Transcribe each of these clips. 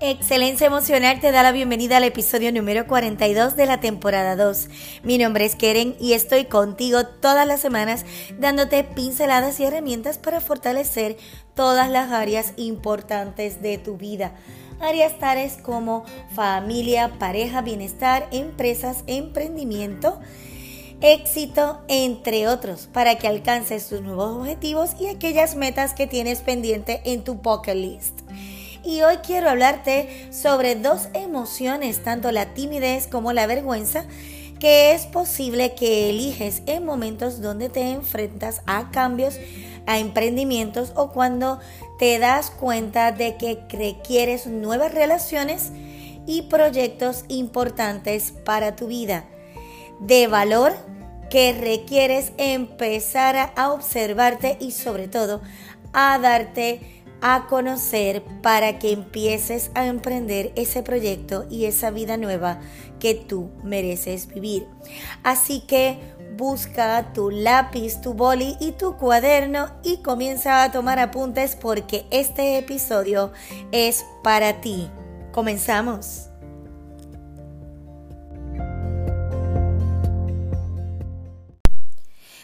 Excelencia Emocional te da la bienvenida al episodio número 42 de la temporada 2. Mi nombre es Keren y estoy contigo todas las semanas dándote pinceladas y herramientas para fortalecer todas las áreas importantes de tu vida. Áreas tales como familia, pareja, bienestar, empresas, emprendimiento, éxito, entre otros, para que alcances tus nuevos objetivos y aquellas metas que tienes pendiente en tu bucket list y hoy quiero hablarte sobre dos emociones, tanto la timidez como la vergüenza, que es posible que eliges en momentos donde te enfrentas a cambios, a emprendimientos o cuando te das cuenta de que requieres nuevas relaciones y proyectos importantes para tu vida. De valor que requieres empezar a observarte y sobre todo a darte a conocer para que empieces a emprender ese proyecto y esa vida nueva que tú mereces vivir. Así que busca tu lápiz, tu boli y tu cuaderno y comienza a tomar apuntes porque este episodio es para ti. Comenzamos.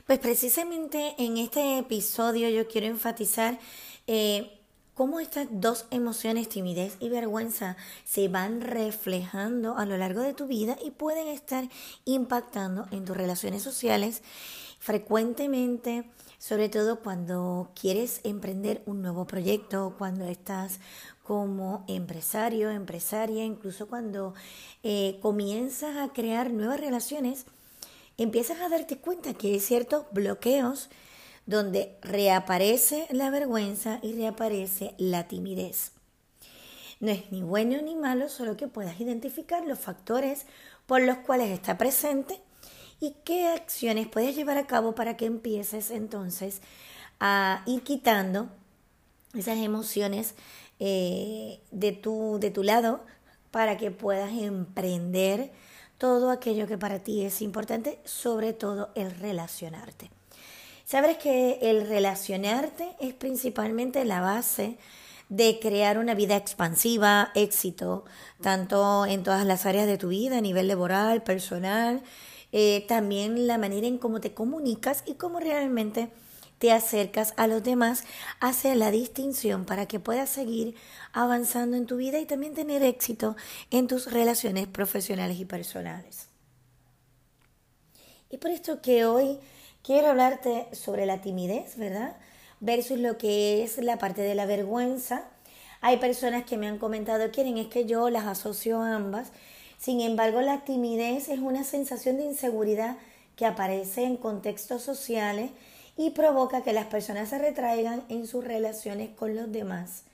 Pues precisamente en este episodio yo quiero enfatizar eh, cómo estas dos emociones, timidez y vergüenza, se van reflejando a lo largo de tu vida y pueden estar impactando en tus relaciones sociales frecuentemente, sobre todo cuando quieres emprender un nuevo proyecto, cuando estás como empresario, empresaria, incluso cuando eh, comienzas a crear nuevas relaciones, empiezas a darte cuenta que hay ciertos bloqueos donde reaparece la vergüenza y reaparece la timidez. No es ni bueno ni malo, solo que puedas identificar los factores por los cuales está presente y qué acciones puedes llevar a cabo para que empieces entonces a ir quitando esas emociones eh, de, tu, de tu lado para que puedas emprender todo aquello que para ti es importante, sobre todo el relacionarte. Sabes que el relacionarte es principalmente la base de crear una vida expansiva, éxito, tanto en todas las áreas de tu vida, a nivel laboral, personal, eh, también la manera en cómo te comunicas y cómo realmente te acercas a los demás hace la distinción para que puedas seguir avanzando en tu vida y también tener éxito en tus relaciones profesionales y personales. Y por esto que hoy Quiero hablarte sobre la timidez, ¿verdad? Versus lo que es la parte de la vergüenza. Hay personas que me han comentado, quieren, es que yo las asocio a ambas. Sin embargo, la timidez es una sensación de inseguridad que aparece en contextos sociales y provoca que las personas se retraigan en sus relaciones con los demás.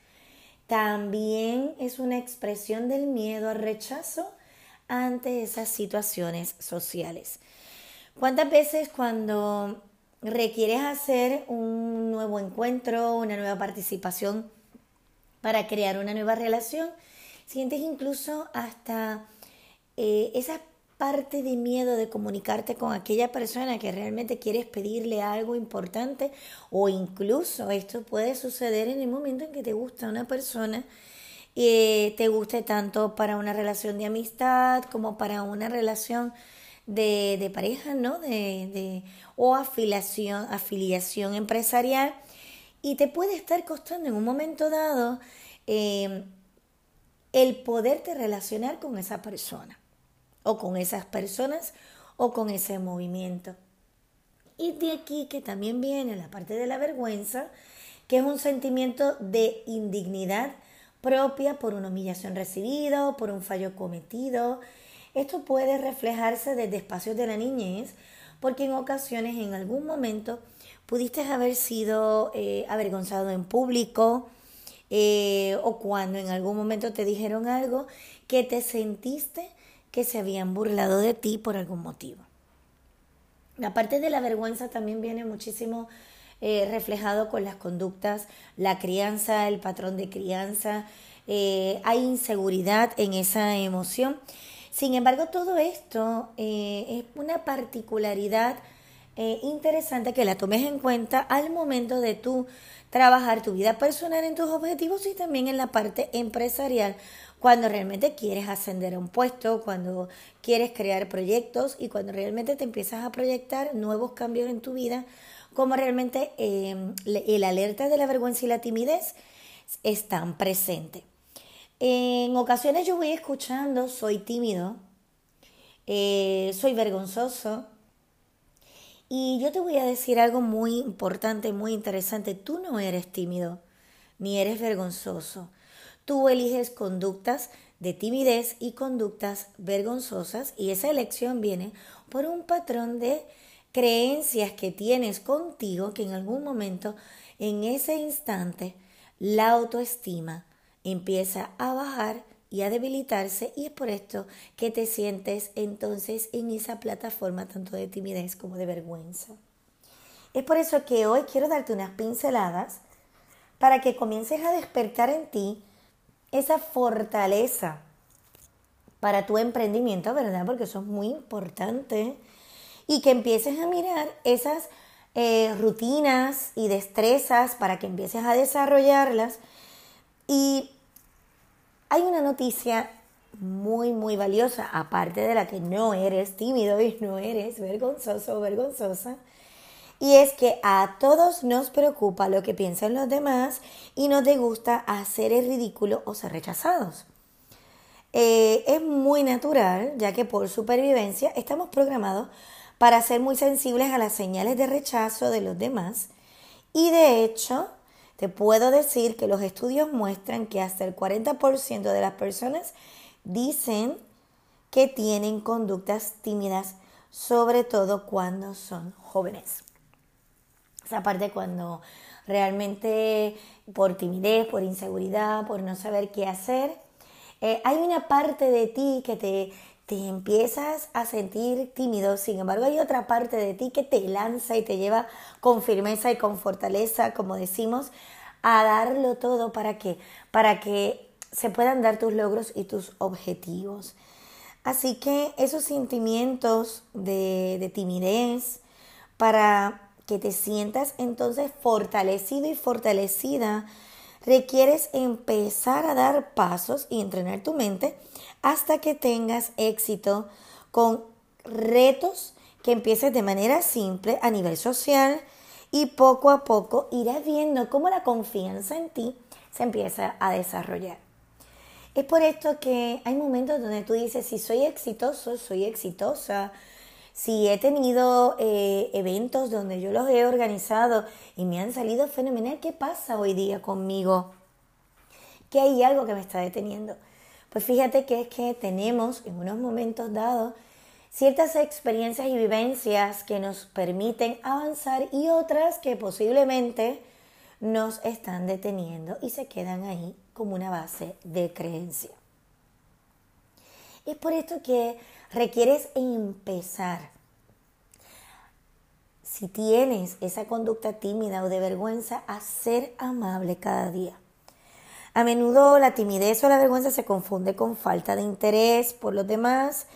También es una expresión del miedo al rechazo ante esas situaciones sociales. ¿Cuántas veces cuando requieres hacer un nuevo encuentro, una nueva participación para crear una nueva relación, sientes incluso hasta eh, esa parte de miedo de comunicarte con aquella persona que realmente quieres pedirle algo importante o incluso esto puede suceder en el momento en que te gusta una persona y eh, te guste tanto para una relación de amistad como para una relación de, pareja, ¿no? De, o afiliación, afiliación empresarial y te puede estar costando en un momento dado em, el poderte relacionar con esa persona o con esas personas o con ese movimiento. Y de aquí que también viene la parte de la vergüenza, que es un sentimiento de indignidad propia por una humillación recibida o por un fallo cometido, esto puede reflejarse desde espacios de la niñez, porque en ocasiones, en algún momento, pudiste haber sido eh, avergonzado en público eh, o cuando en algún momento te dijeron algo que te sentiste que se habían burlado de ti por algún motivo. La parte de la vergüenza también viene muchísimo eh, reflejado con las conductas, la crianza, el patrón de crianza. hay inseguridad en esa emoción sin embargo, todo esto eh, es una particularidad eh, interesante que la tomes en cuenta al momento de tú trabajar tu vida personal en tus objetivos y también en la parte empresarial cuando realmente quieres ascender a un puesto, cuando quieres crear proyectos y cuando realmente te empiezas a proyectar nuevos cambios en tu vida, como realmente eh, el alerta de la vergüenza y la timidez están presentes. En ocasiones yo voy escuchando, soy tímido, eh, soy vergonzoso, y yo te voy a decir algo muy importante, muy interesante. Tú no eres tímido, ni eres vergonzoso. Tú eliges conductas de timidez y conductas vergonzosas y esa elección viene por un patrón de creencias que tienes contigo que en algún momento, en ese instante, la autoestima empieza a bajar y a debilitarse y es por esto que te sientes entonces en esa plataforma tanto de timidez como de vergüenza. Es por eso que hoy quiero darte unas pinceladas para que comiences a despertar en ti esa fortaleza para tu emprendimiento, ¿verdad? Porque eso es muy importante. Y que empieces a mirar esas eh, rutinas y destrezas para que empieces a desarrollarlas y hay una noticia muy, muy valiosa, aparte de la que no eres tímido y no eres vergonzoso o vergonzosa, y es que a todos nos preocupa lo que piensan los demás y nos gusta hacer el ridículo o ser rechazados. Eh, es muy natural, ya que por supervivencia estamos programados para ser muy sensibles a las señales de rechazo de los demás y de hecho te puedo decir que los estudios muestran que hasta el 40% de las personas dicen que tienen conductas tímidas, sobre todo cuando son jóvenes. Esa parte cuando realmente por timidez, por inseguridad, por no saber qué hacer, eh, hay una parte de ti que te, te empiezas a sentir tímido, sin embargo hay otra parte de ti que te lanza y te lleva con firmeza y con fortaleza, como decimos, a darlo todo para que, para que se puedan dar tus logros y tus objetivos. Así que esos sentimientos de, de timidez, para que te sientas entonces fortalecido y fortalecida, requieres empezar a dar pasos y entrenar tu mente hasta que tengas éxito con retos que empieces de manera simple a nivel social, y poco a poco irás viendo cómo la confianza en ti se empieza a desarrollar. Es por esto que hay momentos donde tú dices, si soy exitoso, soy exitosa. Si he tenido eh, eventos donde yo los he organizado y me han salido fenomenal, ¿qué pasa hoy día conmigo? Que hay algo que me está deteniendo. Pues fíjate que es que tenemos en unos momentos dados ciertas experiencias y vivencias que nos permiten avanzar y otras que posiblemente nos están deteniendo y se quedan ahí como una base de creencia. Es por esto que requieres empezar. Si tienes esa conducta tímida o de vergüenza, a ser amable cada día. A menudo la timidez o la vergüenza se confunde con falta de interés por los demás,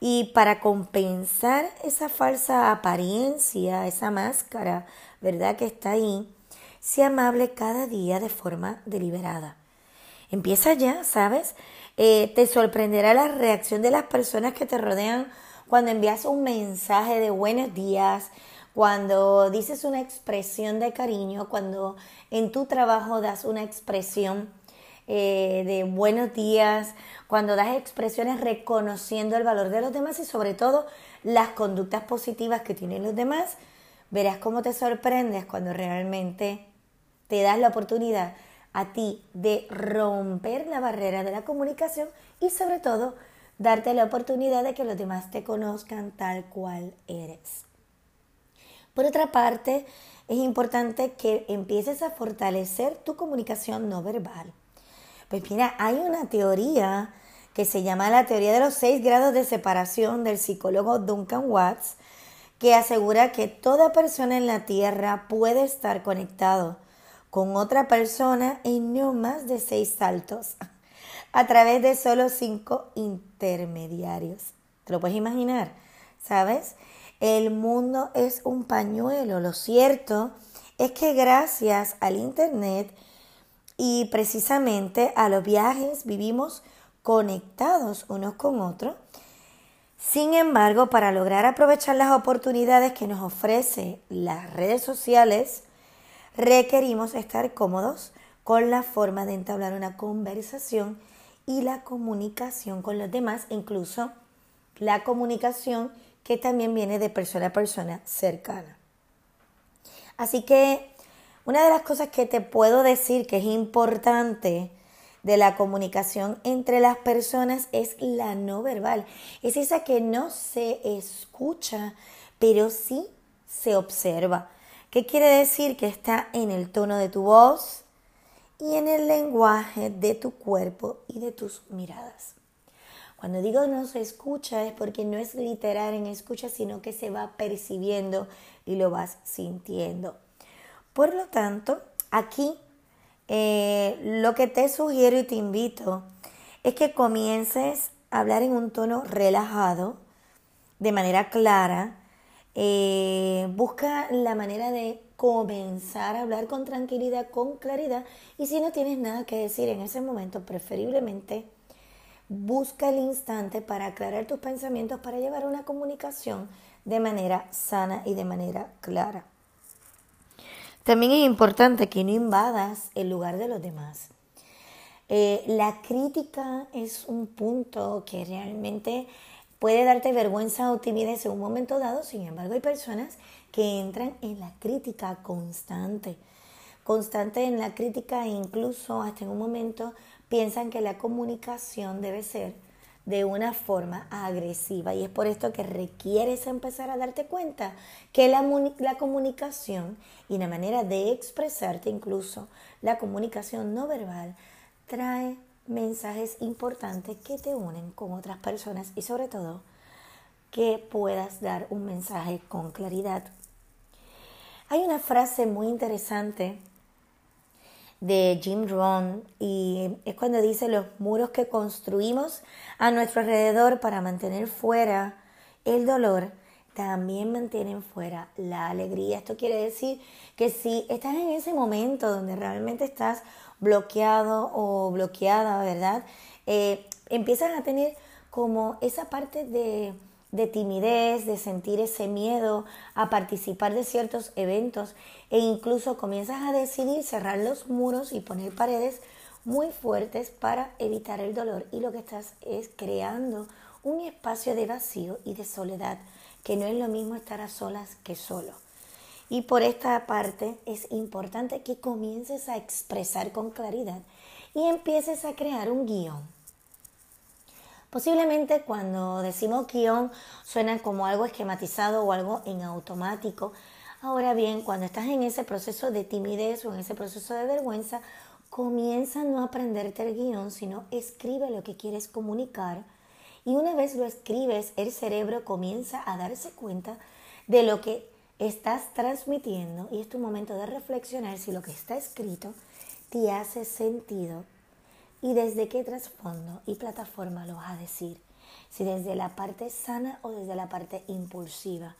y para compensar esa falsa apariencia, esa máscara, ¿verdad? Que está ahí, sea amable cada día de forma deliberada. Empieza ya, ¿sabes? Eh, te sorprenderá la reacción de las personas que te rodean cuando envías un mensaje de buenos días, cuando dices una expresión de cariño, cuando en tu trabajo das una expresión eh, de buenos días, cuando das expresiones reconociendo el valor de los demás y sobre todo las conductas positivas que tienen los demás, verás cómo te sorprendes cuando realmente te das la oportunidad a ti de romper la barrera de la comunicación y sobre todo darte la oportunidad de que los demás te conozcan tal cual eres. Por otra parte, es importante que empieces a fortalecer tu comunicación no verbal. Pues mira, hay una teoría que se llama la teoría de los seis grados de separación del psicólogo Duncan Watts, que asegura que toda persona en la Tierra puede estar conectado con otra persona en no más de seis saltos a través de solo cinco intermediarios. ¿Te lo puedes imaginar? ¿Sabes? el mundo es un pañuelo. Lo cierto es que gracias al Internet y precisamente a los viajes vivimos conectados unos con otros. Sin embargo, para lograr aprovechar las oportunidades que nos ofrece las redes sociales, requerimos estar cómodos con la forma de entablar una conversación y la comunicación con los demás, incluso la comunicación que también viene de persona a persona cercana. Así que una de las cosas que te puedo decir que es importante de la comunicación entre las personas es la no verbal. Es esa que no se escucha, pero sí se observa. ¿Qué quiere decir? Que está en el tono de tu voz y en el lenguaje de tu cuerpo y de tus miradas. Cuando digo no se escucha es porque no es literal en escucha, sino que se va percibiendo y lo vas sintiendo. Por lo tanto, aquí eh, lo que te sugiero y te invito es que comiences a hablar en un tono relajado, de manera clara. Eh, busca la manera de comenzar a hablar con tranquilidad, con claridad. Y si no tienes nada que decir en ese momento, preferiblemente busca el instante para aclarar tus pensamientos, para llevar una comunicación de manera sana y de manera clara. También es importante que no invadas el lugar de los demás. Eh, la crítica es un punto que realmente puede darte vergüenza o timidez en un momento dado, sin embargo hay personas que entran en la crítica constante, constante en la crítica e incluso hasta en un momento piensan que la comunicación debe ser de una forma agresiva. Y es por esto que requieres empezar a darte cuenta que la, la, comunicación y la manera de expresarte, incluso la comunicación no verbal, trae mensajes importantes que te unen con otras personas y sobre todo que puedas dar un mensaje con claridad. Hay una frase muy interesante de Jim Rohn y es cuando dice los muros que construimos a nuestro alrededor para mantener fuera el dolor también mantienen fuera la alegría. Esto quiere decir que si estás en ese momento donde realmente estás bloqueado o bloqueada, ¿verdad? Eh, empiezas a tener como esa parte de de timidez, de sentir ese miedo a participar de ciertos eventos e incluso comienzas a decidir cerrar los muros y poner paredes muy fuertes para evitar el dolor y lo que estás es creando un espacio de vacío y de soledad, que no es lo mismo estar a solas que solo. Y por esta parte es importante que comiences a expresar con claridad y empieces a crear un guion Posiblemente cuando decimos guion suena como algo esquematizado o algo en automático. Ahora bien, cuando estás en ese proceso de timidez o en ese proceso de vergüenza, comienza no a aprenderte el guion, sino escribe lo que quieres comunicar. Y una vez lo escribes, el cerebro comienza a darse cuenta de lo que estás transmitiendo y es tu momento de reflexionar si lo que está escrito te hace sentido y desde qué trasfondo y plataforma lo vas a decir, si desde la parte sana o desde la parte impulsiva.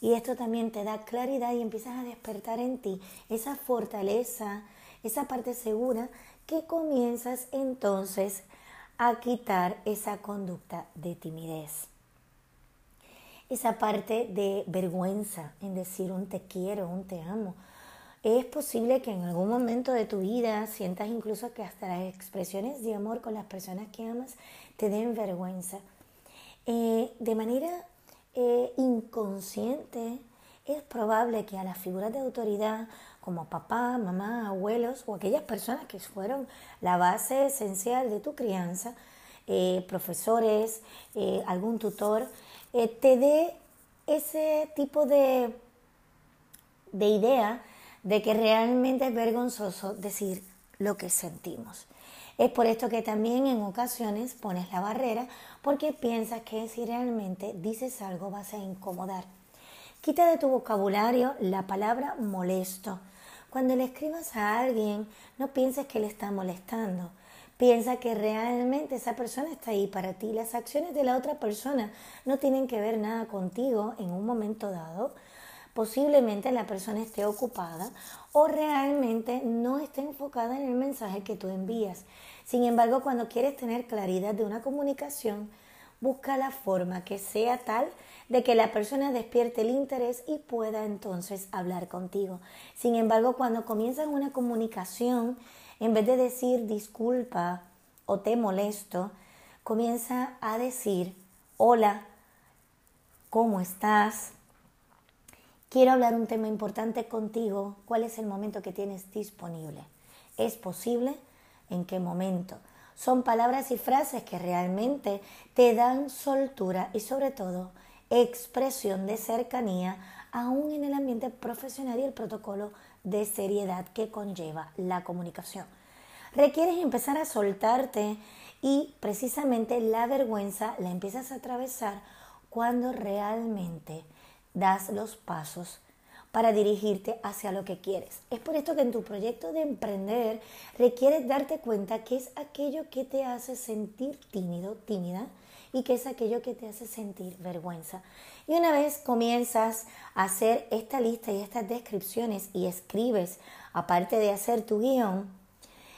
Y esto también te da claridad y empiezas a despertar en ti esa fortaleza, esa parte segura que comienzas entonces a quitar esa conducta de timidez. Esa parte de vergüenza en decir un te quiero, un te amo, es posible que en algún momento de tu vida sientas incluso que hasta las expresiones de amor con las personas que amas te den vergüenza. Eh, de manera eh, inconsciente es probable que a las figuras de autoridad como papá, mamá, abuelos o aquellas personas que fueron la base esencial de tu crianza, eh, profesores, algún tutor, te dé ese tipo de, de idea de que realmente es vergonzoso decir lo que sentimos. Es por esto que también en ocasiones pones la barrera porque piensas que si realmente dices algo vas a incomodar. Quita de tu vocabulario la palabra molesto. Cuando le escribas a alguien, no pienses que le está molestando. Piensa que realmente esa persona está ahí para ti. Las acciones de la otra persona no tienen que ver nada contigo en un momento dado. Posiblemente la persona esté ocupada o realmente no esté enfocada en el mensaje que tú envías. Sin embargo, cuando quieres tener claridad de una comunicación, busca la forma que sea tal de que la persona despierte el interés y pueda entonces hablar contigo. Sin embargo, cuando comienzas una comunicación, en vez de decir disculpa o te molesto, comienza a decir hola, ¿cómo estás? Quiero hablar un tema importante contigo. ¿Cuál es el momento que tienes disponible? ¿Es posible? ¿En qué momento? Son palabras y frases que realmente te dan soltura y sobre todo expresión de cercanía aún en el ambiente profesional y el protocolo de seriedad que conlleva la comunicación. Requieres empezar a soltarte y precisamente la vergüenza la empiezas a atravesar cuando realmente das los pasos para dirigirte hacia lo que quieres. Es por esto que en tu proyecto de emprender requieres darte cuenta que es aquello que te hace sentir tímido, tímida, y que es aquello que te hace sentir vergüenza. Y una vez comienzas a hacer esta lista y estas descripciones y escribes, aparte de hacer tu guion,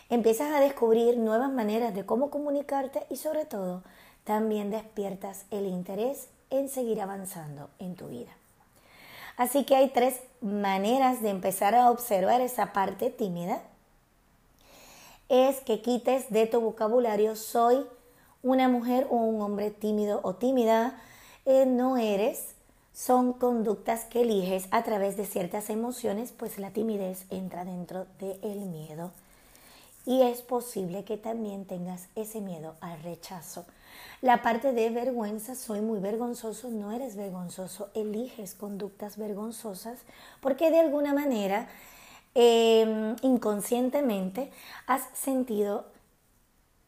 empiezas a descubrir nuevas maneras de cómo comunicarte y sobre todo también despiertas el interés en seguir avanzando en tu vida. Así que hay tres maneras de empezar a observar esa parte tímida. Es que quites de tu vocabulario soy una mujer o un hombre tímido o tímida eh, no eres. Son conductas que eliges a través de ciertas emociones, pues la timidez entra dentro del miedo. Y es posible que también tengas ese miedo al rechazo. La parte de vergüenza, soy muy vergonzoso, no eres vergonzoso, eliges conductas vergonzosas porque de alguna manera em, inconscientemente has sentido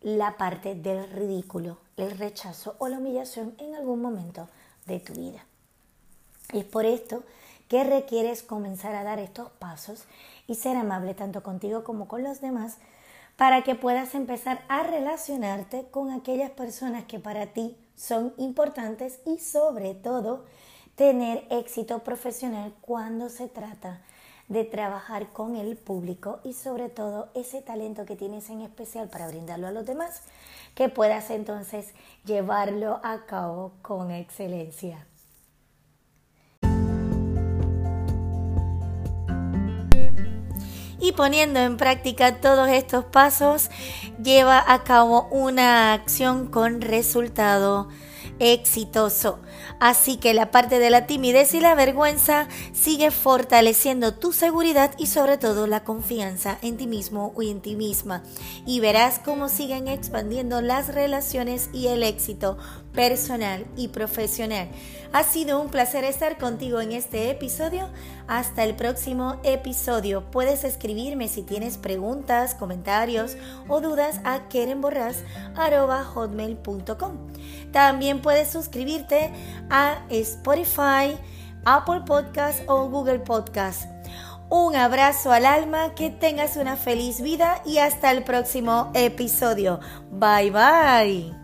la parte del ridículo, el rechazo o la humillación en algún momento de tu vida. Es por esto que requieres comenzar a dar estos pasos y ser amable tanto contigo como con los demás para que puedas empezar a relacionarte con aquellas personas que para ti son importantes y sobre todo tener éxito profesional cuando se trata de trabajar con el público y sobre todo ese talento que tienes en especial para brindarlo a los demás, que puedas entonces llevarlo a cabo con excelencia. Y poniendo en práctica todos estos pasos, lleva a cabo una acción con resultado exitoso. Así que la parte de la timidez y la vergüenza sigue fortaleciendo tu seguridad y sobre todo la confianza en ti mismo o en ti misma. Y verás cómo siguen expandiendo las relaciones y el éxito personal y profesional. Ha sido un placer estar contigo en este episodio. Hasta el próximo episodio. Puedes escribirme si tienes preguntas, comentarios o dudas a kerenborras.hotmail.com. También puedes suscribirte a Spotify, Apple Podcast o Google Podcast. Un abrazo al alma, que tengas una feliz vida y hasta el próximo episodio. Bye bye.